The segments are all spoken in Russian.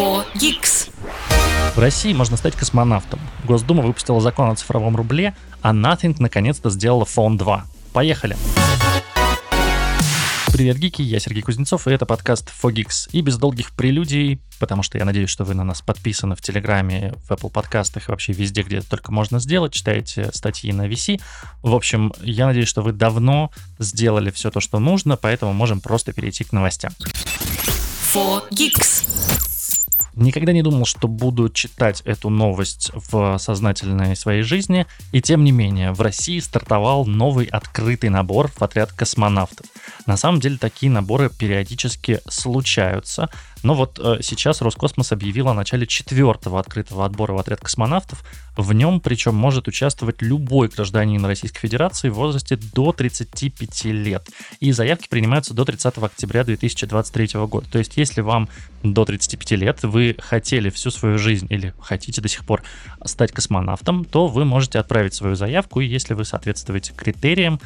4 Geeks. В России можно стать космонавтом. Госдума выпустила закон о цифровом рубле, а Nothing наконец-то сделала Phone 2. Поехали! Привет, гики, я Сергей Кузнецов, и это подкаст Fogix. И без долгих прелюдий, потому что я надеюсь, что вы на нас подписаны в Телеграме, в Apple подкастах и вообще везде, где это только можно сделать, читаете статьи на VC. В общем, я надеюсь, что вы давно сделали все то, что нужно, поэтому можем просто перейти к новостям. 4 Geeks. Никогда не думал, что буду читать эту новость в сознательной своей жизни, и тем не менее, в России стартовал новый открытый набор в отряд космонавтов. На самом деле такие наборы периодически случаются, но вот э, сейчас Роскосмос объявил о начале четвертого открытого отбора в отряд космонавтов. В нем, причем, может участвовать любой гражданин Российской Федерации в возрасте до 35 лет. И заявки принимаются до 30 октября 2023 года. То есть, если вам до 35 лет, вы хотели всю свою жизнь или хотите до сих пор стать космонавтом, то вы можете отправить свою заявку, и если вы соответствуете критериям,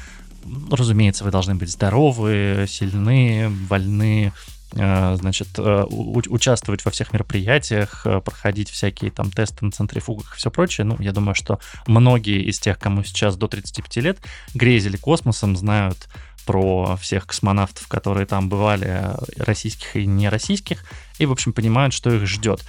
разумеется, вы должны быть здоровы, сильны, вольны, значит, э, участвовать во всех мероприятиях, э, проходить всякие там тесты на центрифугах и все прочее. Ну, я думаю, что многие из тех, кому сейчас до 35 лет, грезили космосом, знают про всех космонавтов, которые там бывали, российских и нероссийских, и, в общем, понимают, что их ждет.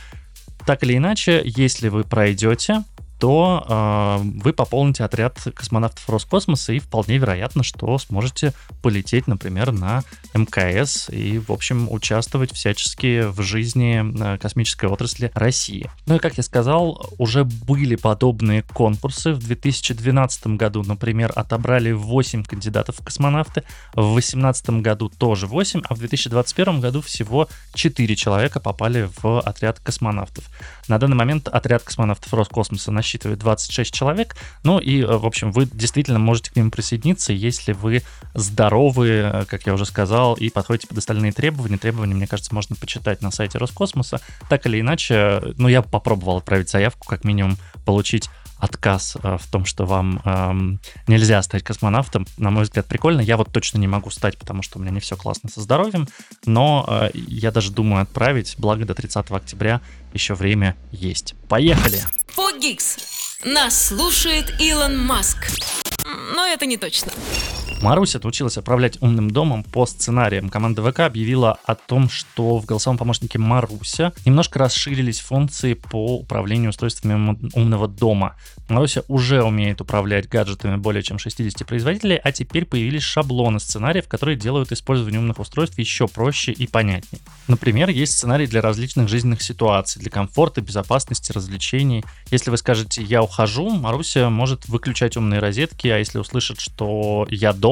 Так или иначе, если вы пройдете, то э, вы пополните отряд космонавтов Роскосмоса и вполне вероятно, что сможете полететь, например, на МКС и, в общем, участвовать всячески в жизни э, космической отрасли России. Ну и, как я сказал, уже были подобные конкурсы. В 2012 году, например, отобрали 8 кандидатов в космонавты, в 2018 году тоже 8, а в 2021 году всего 4 человека попали в отряд космонавтов. На данный момент отряд космонавтов Роскосмоса насчитывает 26 человек. Ну и, э, в общем, вы действительно можете к ним присоединиться, если вы здоровы, э, как я уже сказал, и подходите под остальные требования. Требования, мне кажется, можно почитать на сайте Роскосмоса. Так или иначе, ну, я попробовал отправить заявку, как минимум получить отказ э, в том, что вам эм, нельзя стать космонавтом, на мой взгляд, прикольно. Я вот точно не могу стать, потому что у меня не все классно со здоровьем, но э, я даже думаю отправить, благо до 30 октября еще время есть. Поехали! Фогикс. Нас слушает Илон Маск. Но это не точно. Маруся научилась управлять умным домом по сценариям. Команда ВК объявила о том, что в голосовом помощнике Маруся немножко расширились функции по управлению устройствами умного дома. Маруся уже умеет управлять гаджетами более чем 60 производителей, а теперь появились шаблоны сценариев, которые делают использование умных устройств еще проще и понятнее. Например, есть сценарий для различных жизненных ситуаций, для комфорта, безопасности, развлечений. Если вы скажете «я ухожу», Маруся может выключать умные розетки, а если услышит, что «я дома»,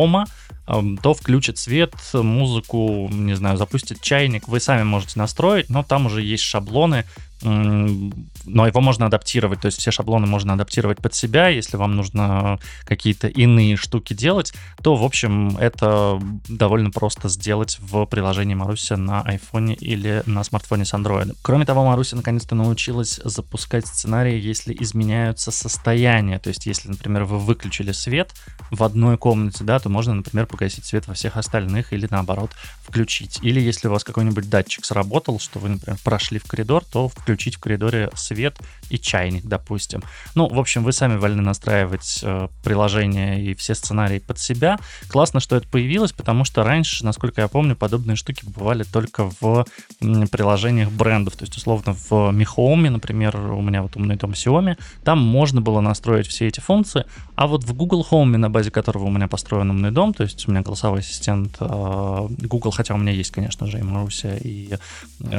то включит свет, музыку, не знаю, запустит чайник, вы сами можете настроить, но там уже есть шаблоны, но его можно адаптировать, то есть все шаблоны можно адаптировать под себя, если вам нужно какие-то иные штуки делать, то, в общем, это довольно просто сделать в приложении Маруся на iPhone или на смартфоне с Android. Кроме того, Маруся наконец-то научилась запускать сценарии, если изменяются состояния, то есть если, например, вы выключили свет в одной комнате, да, то можно, например, погасить свет во всех остальных или наоборот включить. Или если у вас какой-нибудь датчик сработал, что вы, например, прошли в коридор, то включить включить в коридоре свет и чайник, допустим. Ну, в общем, вы сами вольны настраивать э, приложение и все сценарии под себя. Классно, что это появилось, потому что раньше, насколько я помню, подобные штуки бывали только в приложениях брендов. То есть, условно, в Mi Home, например, у меня вот умный дом Xiaomi, там можно было настроить все эти функции, а вот в Google Home, на базе которого у меня построен умный дом, то есть у меня голосовой ассистент э, Google, хотя у меня есть, конечно же, и Маруся, и э,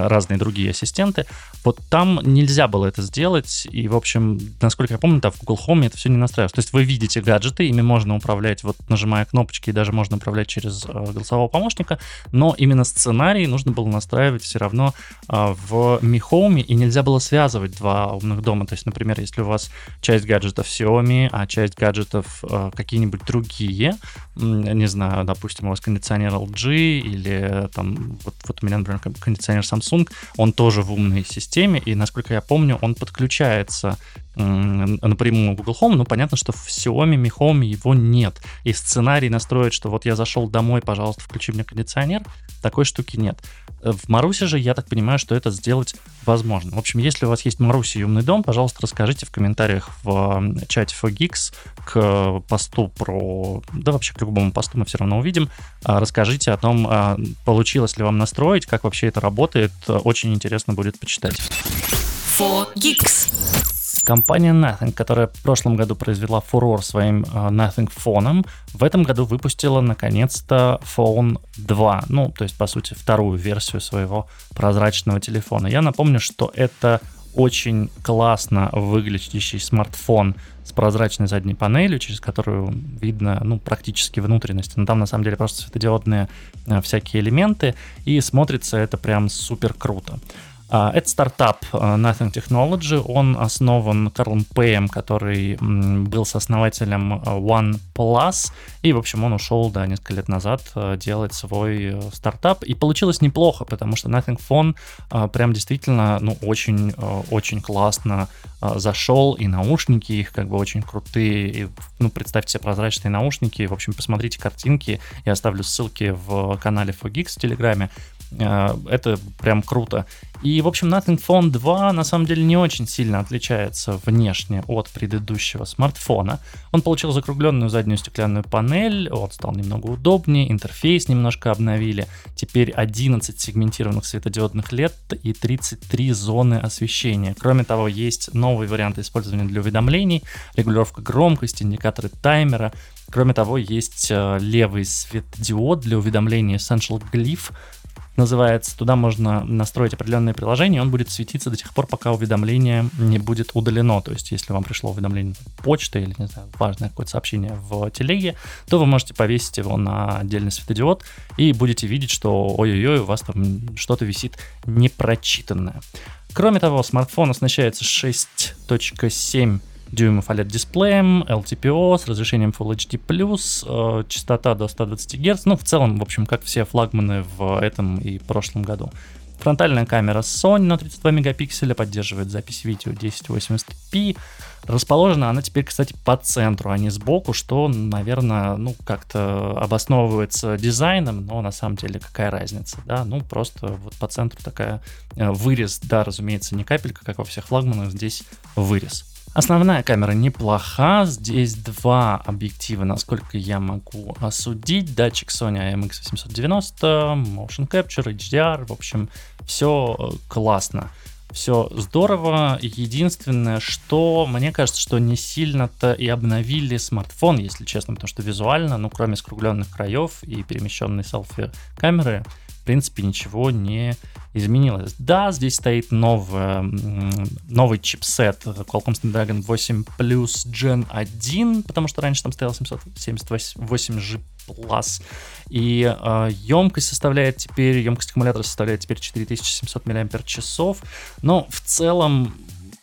разные другие ассистенты, вот там нельзя было это сделать, и, в общем, насколько я помню, там в Google Home это все не настраивалось. То есть вы видите гаджеты, ими можно управлять, вот нажимая кнопочки, и даже можно управлять через э, голосового помощника, но именно сценарий нужно было настраивать все равно э, в Mi Home, и нельзя было связывать два умных дома. То есть, например, если у вас часть гаджетов Xiaomi, а часть гаджетов э, какие-нибудь другие, не знаю, допустим, у вас кондиционер LG или там, вот, вот у меня, например, кондиционер Samsung, он тоже в умной системе, и, насколько я помню, он подключается напрямую Google Home, но понятно, что в Xiaomi Mi Home его нет. И сценарий настроить, что вот я зашел домой, пожалуйста, включи мне кондиционер, такой штуки нет. В Марусе же, я так понимаю, что это сделать возможно. В общем, если у вас есть Маруси и умный дом, пожалуйста, расскажите в комментариях в чате for Geeks к посту про... Да вообще к любому посту мы все равно увидим. А, расскажите о том, а, получилось ли вам настроить, как вообще это работает. Очень интересно будет почитать. For Geeks. Компания Nothing, которая в прошлом году произвела фурор своим uh, Nothing фоном, в этом году выпустила наконец-то Phone 2. Ну, то есть, по сути, вторую версию своего прозрачного телефона. Я напомню, что это очень классно выглядящий смартфон с прозрачной задней панелью, через которую видно ну, практически внутренности. Но там на самом деле просто светодиодные э, всякие элементы, и смотрится это прям супер круто. А, это стартап а, Nothing Technology. Он основан Карлом Пэем, который был сооснователем а, OnePlus. И, в общем, он ушел да, несколько лет назад делать свой э, стартап. И получилось неплохо, потому что Nothing Phone прям действительно ну, очень, очень классно зашел. И наушники их как бы очень крутые. И, ну, представьте себе прозрачные наушники. В общем, посмотрите картинки. Я оставлю ссылки в канале Fogix в Телеграме. Э, это прям круто. И, в общем, Nothing Phone 2 на самом деле не очень сильно отличается внешне от предыдущего смартфона. Он получил закругленную заднюю стеклянную панель, он стал немного удобнее, интерфейс немножко обновили. Теперь 11 сегментированных светодиодных LED и 33 зоны освещения. Кроме того, есть новые варианты использования для уведомлений, регулировка громкости, индикаторы таймера. Кроме того, есть э, левый светодиод для уведомления Essential Glyph, называется. Туда можно настроить определенное приложение, он будет светиться до тех пор, пока уведомление не будет удалено. То есть, если вам пришло уведомление почты или, не знаю, важное какое-то сообщение в телеге, то вы можете повесить его на отдельный светодиод и будете видеть, что ой-ой-ой, у вас там что-то висит непрочитанное. Кроме того, смартфон оснащается 6.7 дюймов OLED-дисплеем, LTPO с разрешением Full HD+, э, частота до 120 Гц, ну, в целом, в общем, как все флагманы в этом и прошлом году. Фронтальная камера Sony на 32 мегапикселя поддерживает запись видео 1080p. Расположена она теперь, кстати, по центру, а не сбоку, что, наверное, ну, как-то обосновывается дизайном, но на самом деле какая разница, да? Ну, просто вот по центру такая э, вырез, да, разумеется, не капелька, как во всех флагманах, здесь вырез. Основная камера неплоха, здесь два объектива, насколько я могу осудить. Датчик Sony IMX890, Motion Capture, HDR, в общем, все э, классно. Все здорово. Единственное, что мне кажется, что не сильно-то и обновили смартфон, если честно, потому что визуально, ну, кроме скругленных краев и перемещенной селфи камеры, в принципе, ничего не изменилось. Да, здесь стоит новый, новый чипсет Qualcomm Snapdragon 8 Plus Gen 1, потому что раньше там стоял 778G Plus. И э, емкость составляет теперь, емкость аккумулятора составляет теперь 4700 мАч. Но в целом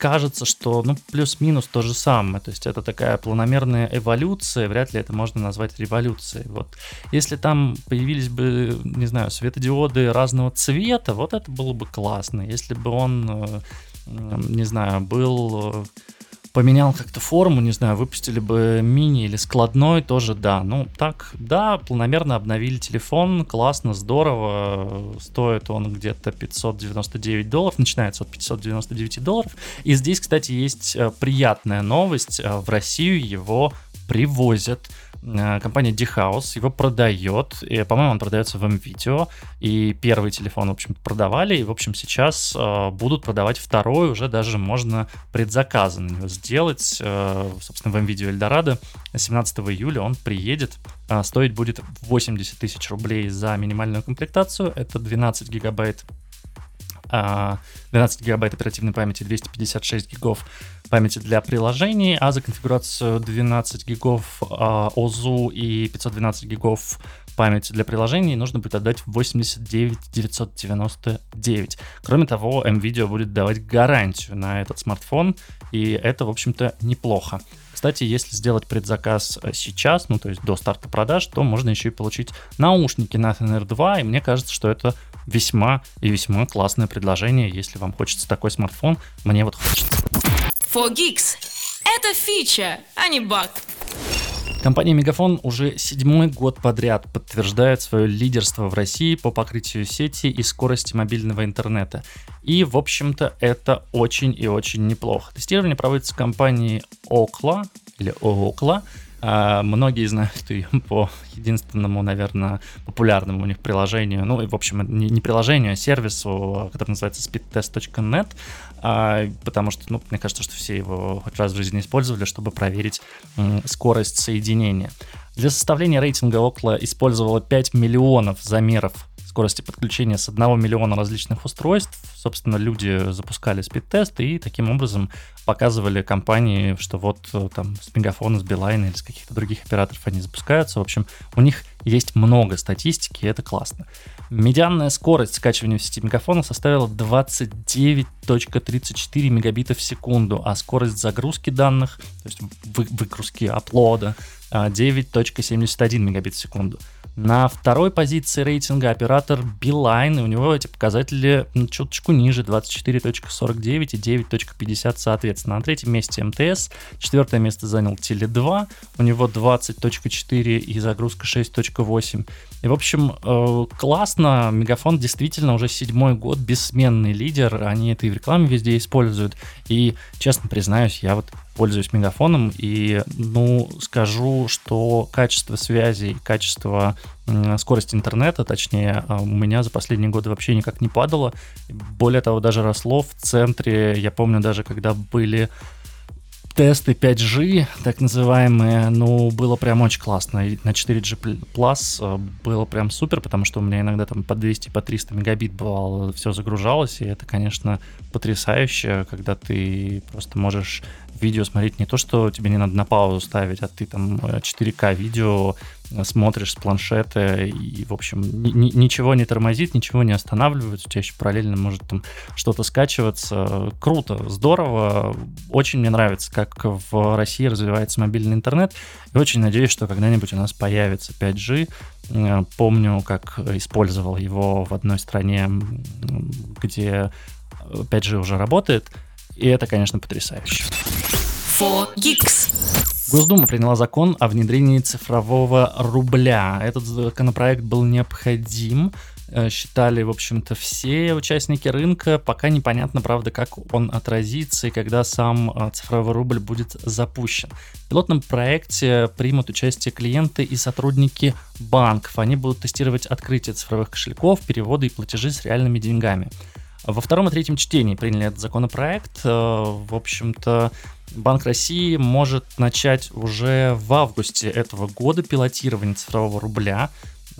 кажется, что ну плюс-минус то же самое. То есть это такая планомерная эволюция, вряд ли это можно назвать революцией. Вот. Если там появились бы, не знаю, светодиоды разного цвета, вот это было бы классно. Если бы он, э, не знаю, был поменял как-то форму, не знаю, выпустили бы мини или складной, тоже да. Ну, так, да, планомерно обновили телефон, классно, здорово, стоит он где-то 599 долларов, начинается от 599 долларов. И здесь, кстати, есть э, приятная новость, э, в Россию его привозят компания D-House его продает, и, по-моему, он продается в MVideo, и первый телефон, в общем продавали, и, в общем, сейчас э, будут продавать второй, уже даже можно предзаказы на него сделать, э, собственно, в MVideo Eldorado 17 июля он приедет, э, стоить будет 80 тысяч рублей за минимальную комплектацию, это 12 гигабайт 12 гигабайт оперативной памяти, 256 гигов памяти для приложений, а за конфигурацию 12 гигов ОЗУ и 512 гигов памяти для приложений нужно будет отдать 89 999. Кроме того, MVideo будет давать гарантию на этот смартфон, и это, в общем-то, неплохо. Кстати, если сделать предзаказ сейчас, ну то есть до старта продаж, то можно еще и получить наушники на Nothing R2, и мне кажется, что это весьма и весьма классное предложение, если вам хочется такой смартфон, мне вот хочется. For Geeks. Это фича, а не баг. Компания Мегафон уже седьмой год подряд подтверждает свое лидерство в России по покрытию сети и скорости мобильного интернета. И, в общем-то, это очень и очень неплохо. Тестирование проводится компанией Окла или Окла. А, многие знают ее по единственному, наверное, популярному у них приложению, ну, и, в общем, не, приложению, а сервису, который называется speedtest.net, а, потому что, ну, мне кажется, что все его хоть раз в жизни использовали, чтобы проверить скорость соединения. Для составления рейтинга Окла использовало 5 миллионов замеров скорости подключения с 1 миллиона различных устройств. Собственно, люди запускали спид-тест и таким образом показывали компании, что вот э, там с Мегафона, с Билайна или с каких-то других операторов они запускаются. В общем, у них есть много статистики, и это классно. Медианная скорость скачивания в сети Мегафона составила 29.34 мегабита в секунду, а скорость загрузки данных, то есть вы, выгрузки, аплода, 9.71 мегабит в секунду. На второй позиции рейтинга оператор Beeline, и у него эти показатели ну, чуточку ниже, 24.49 и 9.50 соответственно. На третьем месте МТС, четвертое место занял Теле2, у него 20.4 и загрузка 6.8. И, в общем, э, классно, Мегафон действительно уже седьмой год бессменный лидер, они это и в рекламе везде используют, и, честно признаюсь, я вот пользуюсь мегафоном и, ну, скажу, что качество связи, качество скорости интернета, точнее, а, у меня за последние годы вообще никак не падало. Более того, даже росло в центре. Я помню даже, когда были тесты 5G, так называемые, ну, было прям очень классно. И на 4G Plus э, было прям супер, потому что у меня иногда там по 200, по 300 мегабит бывало, все загружалось, и это, конечно, потрясающе, когда ты просто можешь видео смотреть не то, что тебе не надо на паузу ставить, а ты там 4К э, видео смотришь с планшета, и, в общем, ни, ничего не тормозит, ничего не останавливается, у тебя еще параллельно может там что-то скачиваться. Круто, здорово, очень мне нравится, как в России развивается мобильный интернет, и очень надеюсь, что когда-нибудь у нас появится 5G. Э, помню, как использовал его в одной стране, где 5G уже работает, и это, конечно, потрясающе. 4Geeks. Госдума приняла закон о внедрении цифрового рубля. Этот законопроект был необходим, э, считали, в общем-то, все участники рынка. Пока непонятно, правда, как он отразится и когда сам э, цифровой рубль будет запущен. В пилотном проекте примут участие клиенты и сотрудники банков. Они будут тестировать открытие цифровых кошельков, переводы и платежи с реальными деньгами. Во втором и третьем чтении приняли этот законопроект. Э, в общем-то, Банк России может начать уже в августе этого года пилотирование цифрового рубля.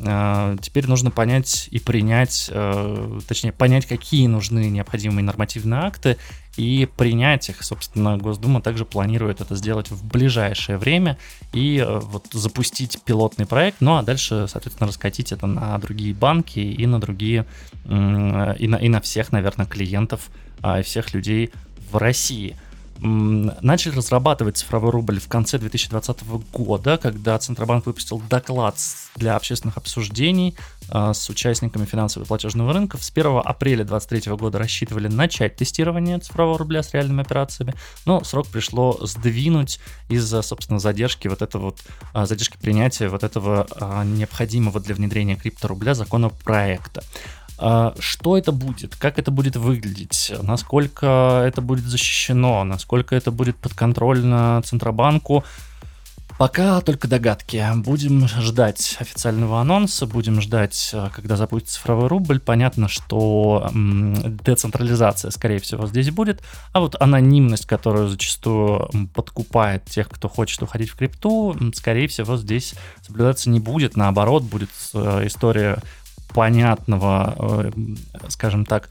Э, теперь нужно понять и принять, э, точнее, понять, какие нужны необходимые нормативные акты и принять их. Собственно, Госдума также планирует это сделать в ближайшее время и э, вот запустить пилотный проект, ну а дальше, соответственно, раскатить это на другие банки и на другие, и на, и на всех, наверное, клиентов а, всех людей в России начали разрабатывать цифровой рубль в конце 2020 года, когда Центробанк выпустил доклад для общественных обсуждений а, с участниками финансового и платежного рынка. С 1 апреля 2023 года рассчитывали начать тестирование цифрового рубля с реальными операциями, но срок пришло сдвинуть из-за, собственно, задержки вот этого вот, а, задержки принятия вот этого а, необходимого для внедрения крипторубля законопроекта. А, что это будет? Как это будет выглядеть? Насколько это будет защищено? Насколько это будет подконтрольно Центробанку? Пока только догадки. Будем ждать официального анонса, будем ждать, а, когда запустится цифровой рубль. Понятно, что децентрализация, скорее всего, здесь будет. А вот анонимность, которую зачастую подкупает тех, кто хочет уходить в крипту, скорее всего, здесь соблюдаться не будет. Наоборот, будет э, история понятного, э, скажем так,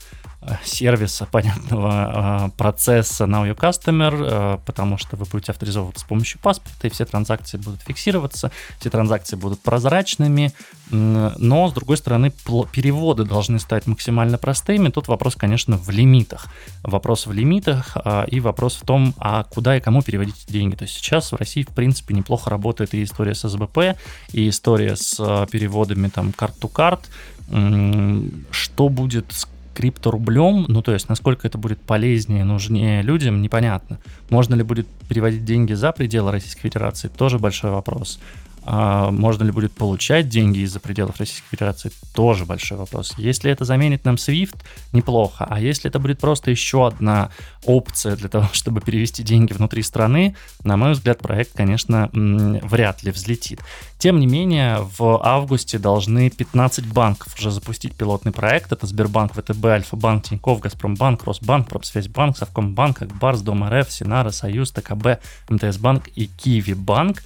сервиса, понятного э, процесса Now Your Customer, э, потому что вы будете авторизовываться с помощью паспорта, и все транзакции будут фиксироваться, все транзакции будут прозрачными, но, с другой стороны, переводы должны стать максимально простыми. Тут вопрос, конечно, в лимитах. Вопрос в лимитах и вопрос в том, а куда и кому переводить деньги. То есть сейчас в России, в принципе, неплохо работает и история с СБП, и история с переводами там карт-то-карт, что будет с крипторублем, ну то есть насколько это будет полезнее, нужнее людям, непонятно. Можно ли будет переводить деньги за пределы Российской Федерации, тоже большой вопрос. А можно ли будет получать деньги из-за пределов Российской Федерации, тоже большой вопрос. Если это заменит нам SWIFT, неплохо. А если это будет просто еще одна опция для того, чтобы перевести деньги внутри страны, на мой взгляд, проект, конечно, вряд ли взлетит. Тем не менее, в августе должны 15 банков уже запустить пилотный проект. Это Сбербанк, ВТБ, Альфа-банк, Тинькофф, Газпромбанк, Росбанк, Промсвязьбанк, Совкомбанк, Акбарс, Дом РФ, Синара, Союз, ТКБ, МТС-банк и Киви банк.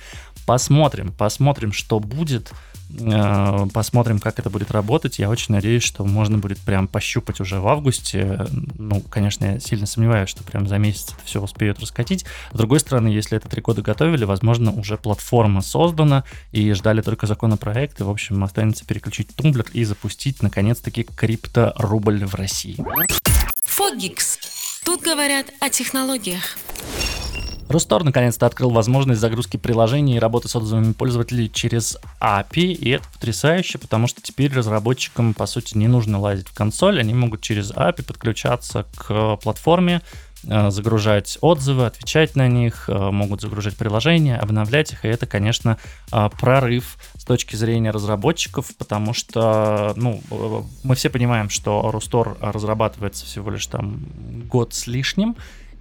Посмотрим, посмотрим, что будет. Э, посмотрим, как это будет работать. Я очень надеюсь, что можно будет прям пощупать уже в августе. Ну, конечно, я сильно сомневаюсь, что прям за месяц это все успеют раскатить. С другой стороны, если это три года готовили, возможно, уже платформа создана и ждали только законопроект. И, в общем, останется переключить тумблер и запустить, наконец-таки, крипторубль в России. Фогикс. Тут говорят о технологиях. Рустор наконец-то открыл возможность загрузки приложений и работы с отзывами пользователей через API, и это потрясающе, потому что теперь разработчикам, по сути, не нужно лазить в консоль, они могут через API подключаться к платформе, э, загружать отзывы, отвечать на них, э, могут загружать приложения, обновлять их, и это, конечно, э, прорыв с точки зрения разработчиков, потому что, ну, мы все понимаем, что Рустор разрабатывается всего лишь там год с лишним,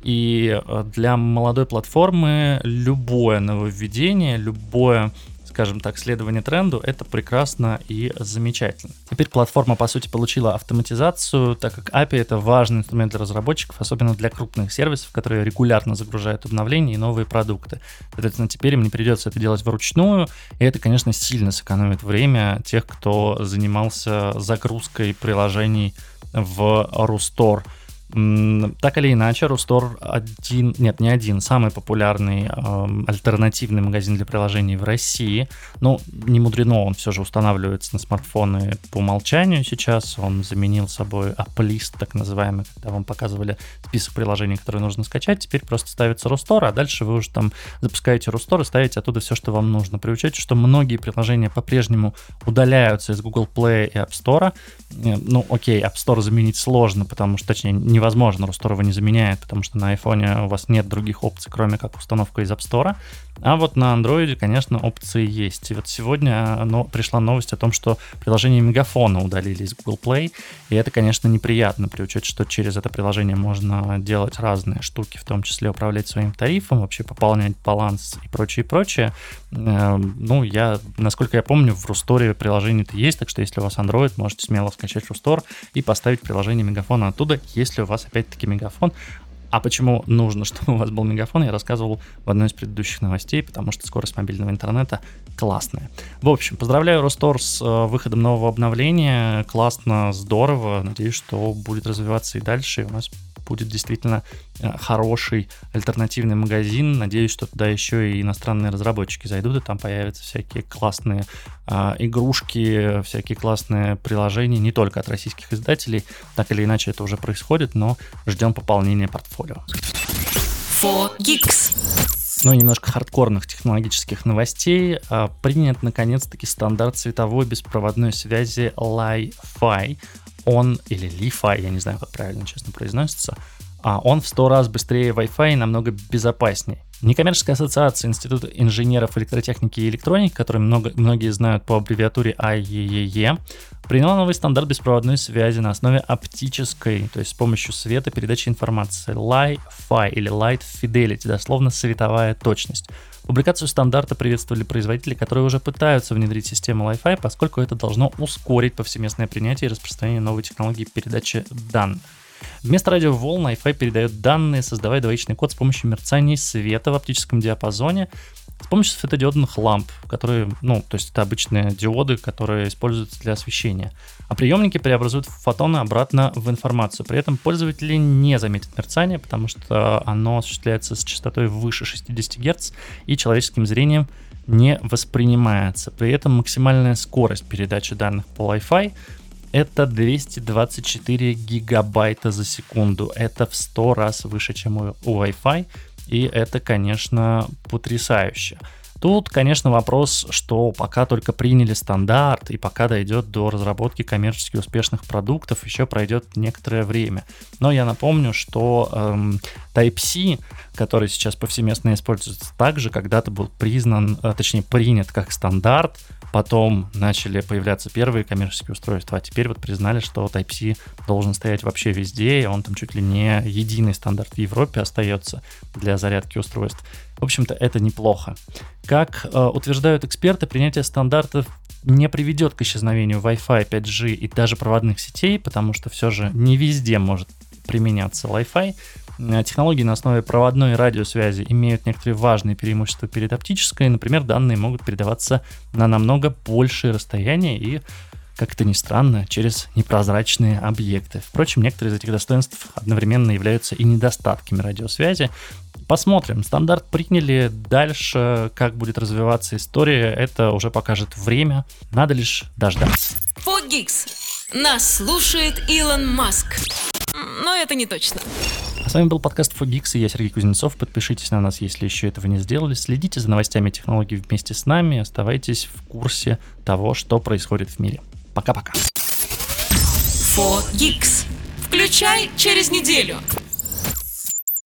и э, для молодой платформы любое нововведение, любое скажем так, следование тренду, это прекрасно и замечательно. Теперь платформа, по сути, получила автоматизацию, так как API — это важный инструмент для разработчиков, особенно для крупных сервисов, которые регулярно загружают обновления и новые продукты. Соответственно, теперь им не придется это делать вручную, и это, конечно, сильно сэкономит время тех, кто занимался загрузкой приложений в Rustore. Так или иначе, Рустор один, нет, не один, самый популярный э, альтернативный магазин для приложений в России. Ну, не мудрено, он все же устанавливается на смартфоны по умолчанию сейчас. Он заменил собой Applist, так называемый, когда вам показывали список приложений, которые нужно скачать. Теперь просто ставится Рустор, а дальше вы уже там запускаете Рустор и ставите оттуда все, что вам нужно. При что многие приложения по-прежнему удаляются из Google Play и App Store. Э, ну, окей, App Store заменить сложно, потому что, точнее, не невозможно, Русторова не заменяет, потому что на iPhone у вас нет других опций, кроме как установка из App Store. А вот на Android, конечно, опции есть. И вот сегодня но, пришла новость о том, что приложение Мегафона удалили из Google Play, и это, конечно, неприятно, при учете, что через это приложение можно делать разные штуки, в том числе управлять своим тарифом, вообще пополнять баланс и прочее, прочее. Эм, ну, я, насколько я помню, в Русторе приложение-то есть, так что если у вас Android, можете смело скачать Рустор и поставить приложение Мегафона оттуда, если у вас опять-таки Мегафон. А почему нужно, чтобы у вас был мегафон, я рассказывал в одной из предыдущих новостей, потому что скорость мобильного интернета классная. В общем, поздравляю Ростор с э, выходом нового обновления. Классно, здорово. Надеюсь, что будет развиваться и дальше. И у нас будет действительно э, хороший альтернативный магазин. Надеюсь, что туда еще и иностранные разработчики зайдут, и там появятся всякие классные э, игрушки, всякие классные приложения, не только от российских издателей. Так или иначе это уже происходит, но ждем пополнения портфолио. 4Geeks. Ну, немножко хардкорных технологических новостей. А, принят, наконец-таки, стандарт цветовой беспроводной связи Li-Fi он, или Li-Fi, я не знаю, как правильно, честно, произносится, а он в 100 раз быстрее Wi-Fi и намного безопаснее. Некоммерческая ассоциация Института инженеров электротехники и электроники, который много, многие знают по аббревиатуре IEEE, приняла новый стандарт беспроводной связи на основе оптической, то есть с помощью света передачи информации Li-Fi или Light Fidelity, дословно световая точность. Публикацию стандарта приветствовали производители, которые уже пытаются внедрить систему Wi-Fi, поскольку это должно ускорить повсеместное принятие и распространение новой технологии передачи данных. Вместо радиоволн Wi-Fi передает данные, создавая двоичный код с помощью мерцания света в оптическом диапазоне, с помощью светодиодных ламп, которые, ну, то есть это обычные диоды, которые используются для освещения. А приемники преобразуют фотоны обратно в информацию. При этом пользователи не заметят мерцание, потому что оно осуществляется с частотой выше 60 Гц и человеческим зрением не воспринимается. При этом максимальная скорость передачи данных по Wi-Fi это 224 гигабайта за секунду. Это в 100 раз выше, чем у Wi-Fi. И это, конечно, потрясающе. Тут, конечно, вопрос, что пока только приняли стандарт и пока дойдет до разработки коммерчески успешных продуктов, еще пройдет некоторое время. Но я напомню, что эм, Type-C, который сейчас повсеместно используется, также когда-то был признан, э, точнее принят как стандарт, потом начали появляться первые коммерческие устройства, а теперь вот признали, что Type-C должен стоять вообще везде, и он там чуть ли не единый стандарт в Европе остается для зарядки устройств. В общем-то, это неплохо. Как э, утверждают эксперты, принятие стандартов не приведет к исчезновению Wi-Fi, 5G и даже проводных сетей, потому что все же не везде может применяться Wi-Fi. Э, технологии на основе проводной радиосвязи имеют некоторые важные преимущества перед оптической. Например, данные могут передаваться на намного большие расстояния и как это ни странно, через непрозрачные объекты. Впрочем, некоторые из этих достоинств одновременно являются и недостатками радиосвязи. Посмотрим. Стандарт приняли. Дальше, как будет развиваться история, это уже покажет время. Надо лишь дождаться. Фогикс. Нас слушает Илон Маск. Но это не точно. А с вами был подкаст Фогикс, и я Сергей Кузнецов. Подпишитесь на нас, если еще этого не сделали. Следите за новостями технологий вместе с нами. Оставайтесь в курсе того, что происходит в мире. Пока-пока. Фогикс. Включай через неделю.